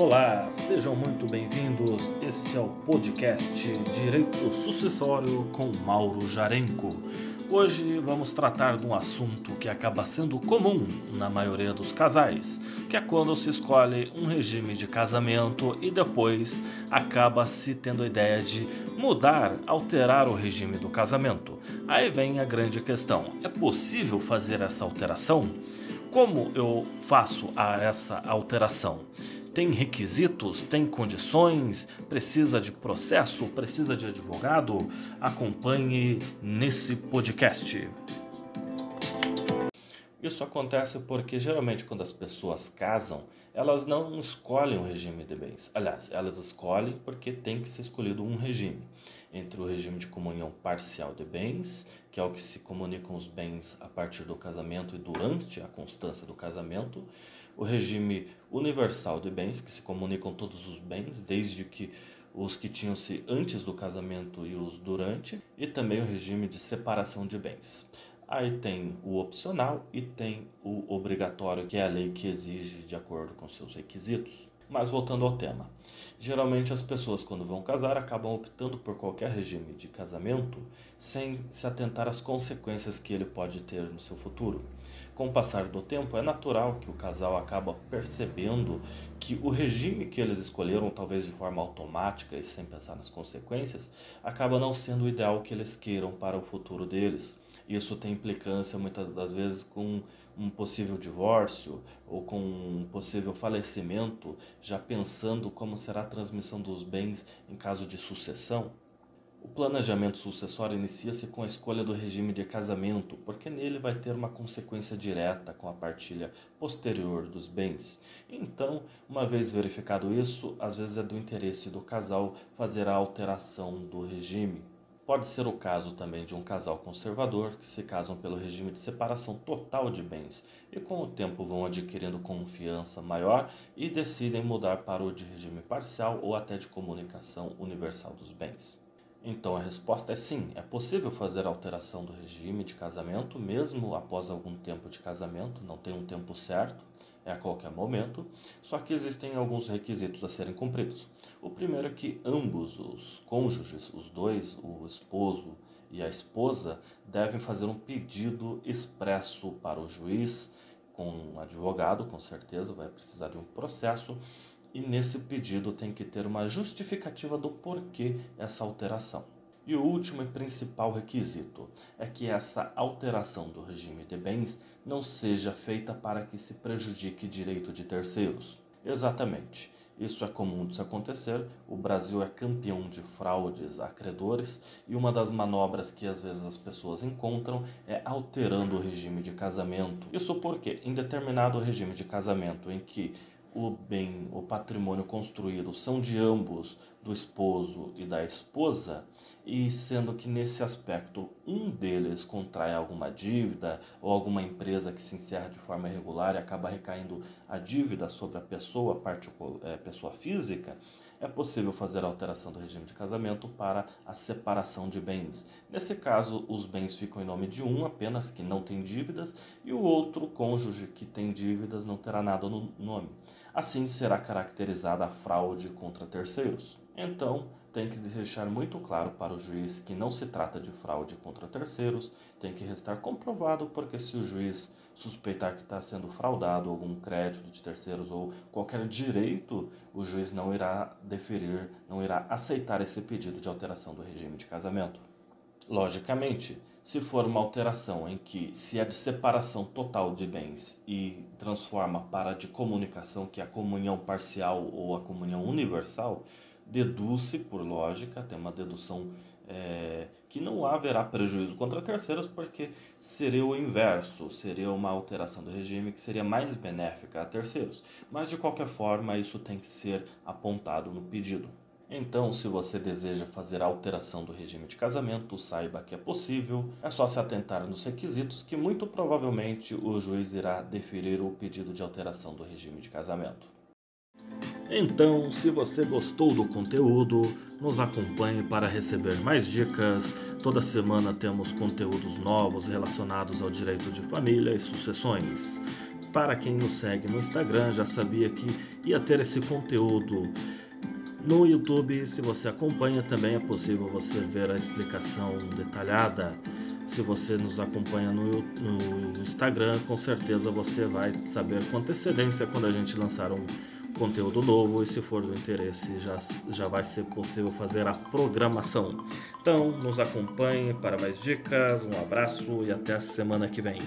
Olá, sejam muito bem-vindos. Esse é o podcast Direito Sucessório com Mauro Jarenco. Hoje vamos tratar de um assunto que acaba sendo comum na maioria dos casais, que é quando se escolhe um regime de casamento e depois acaba se tendo a ideia de mudar, alterar o regime do casamento. Aí vem a grande questão: é possível fazer essa alteração? Como eu faço essa alteração? Tem requisitos, tem condições, precisa de processo, precisa de advogado? Acompanhe nesse podcast. Isso acontece porque geralmente quando as pessoas casam, elas não escolhem o regime de bens. Aliás, elas escolhem porque tem que ser escolhido um regime. Entre o regime de comunhão parcial de bens, que é o que se comunicam os bens a partir do casamento e durante a constância do casamento, o regime universal de bens, que se comunicam todos os bens, desde que os que tinham-se antes do casamento e os durante, e também o regime de separação de bens. Aí tem o opcional e tem o obrigatório, que é a lei que exige de acordo com seus requisitos. Mas voltando ao tema, geralmente as pessoas quando vão casar acabam optando por qualquer regime de casamento sem se atentar às consequências que ele pode ter no seu futuro. Com o passar do tempo, é natural que o casal acaba percebendo que o regime que eles escolheram, talvez de forma automática e sem pensar nas consequências, acaba não sendo o ideal que eles queiram para o futuro deles. Isso tem implicância muitas das vezes com um possível divórcio ou com um possível falecimento, já pensando como será a transmissão dos bens em caso de sucessão? O planejamento sucessório inicia-se com a escolha do regime de casamento, porque nele vai ter uma consequência direta com a partilha posterior dos bens. Então, uma vez verificado isso, às vezes é do interesse do casal fazer a alteração do regime. Pode ser o caso também de um casal conservador que se casam pelo regime de separação total de bens e com o tempo vão adquirindo confiança maior e decidem mudar para o de regime parcial ou até de comunicação universal dos bens. Então a resposta é sim, é possível fazer alteração do regime de casamento mesmo após algum tempo de casamento, não tem um tempo certo, a qualquer momento, só que existem alguns requisitos a serem cumpridos. O primeiro é que ambos os cônjuges, os dois, o esposo e a esposa, devem fazer um pedido expresso para o juiz, com um advogado, com certeza, vai precisar de um processo, e nesse pedido tem que ter uma justificativa do porquê essa alteração. E o último e principal requisito é que essa alteração do regime de bens não seja feita para que se prejudique direito de terceiros. Exatamente. Isso é comum de se acontecer. O Brasil é campeão de fraudes a credores e uma das manobras que às vezes as pessoas encontram é alterando o regime de casamento. Isso porque, em determinado regime de casamento em que o bem, o patrimônio construído são de ambos, do esposo e da esposa, e sendo que nesse aspecto um deles contrai alguma dívida ou alguma empresa que se encerra de forma irregular e acaba recaindo a dívida sobre a pessoa, é, pessoa física, é possível fazer a alteração do regime de casamento para a separação de bens. Nesse caso, os bens ficam em nome de um apenas que não tem dívidas e o outro cônjuge que tem dívidas não terá nada no nome. Assim será caracterizada a fraude contra terceiros. Então, tem que deixar muito claro para o juiz que não se trata de fraude contra terceiros, tem que restar comprovado, porque se o juiz suspeitar que está sendo fraudado algum crédito de terceiros ou qualquer direito, o juiz não irá deferir, não irá aceitar esse pedido de alteração do regime de casamento. Logicamente, se for uma alteração em que se é de separação total de bens e transforma para de comunicação, que é a comunhão parcial ou a comunhão universal, deduz-se por lógica, tem uma dedução é, que não haverá prejuízo contra terceiros, porque seria o inverso, seria uma alteração do regime que seria mais benéfica a terceiros. Mas de qualquer forma, isso tem que ser apontado no pedido. Então, se você deseja fazer a alteração do regime de casamento, saiba que é possível, é só se atentar nos requisitos que muito provavelmente o juiz irá deferir o pedido de alteração do regime de casamento. Então, se você gostou do conteúdo, nos acompanhe para receber mais dicas. Toda semana temos conteúdos novos relacionados ao direito de família e sucessões. Para quem nos segue no Instagram, já sabia que ia ter esse conteúdo. No YouTube, se você acompanha, também é possível você ver a explicação detalhada. Se você nos acompanha no, no Instagram, com certeza você vai saber com antecedência quando a gente lançar um conteúdo novo e se for do interesse já, já vai ser possível fazer a programação. Então nos acompanhe para mais dicas, um abraço e até a semana que vem.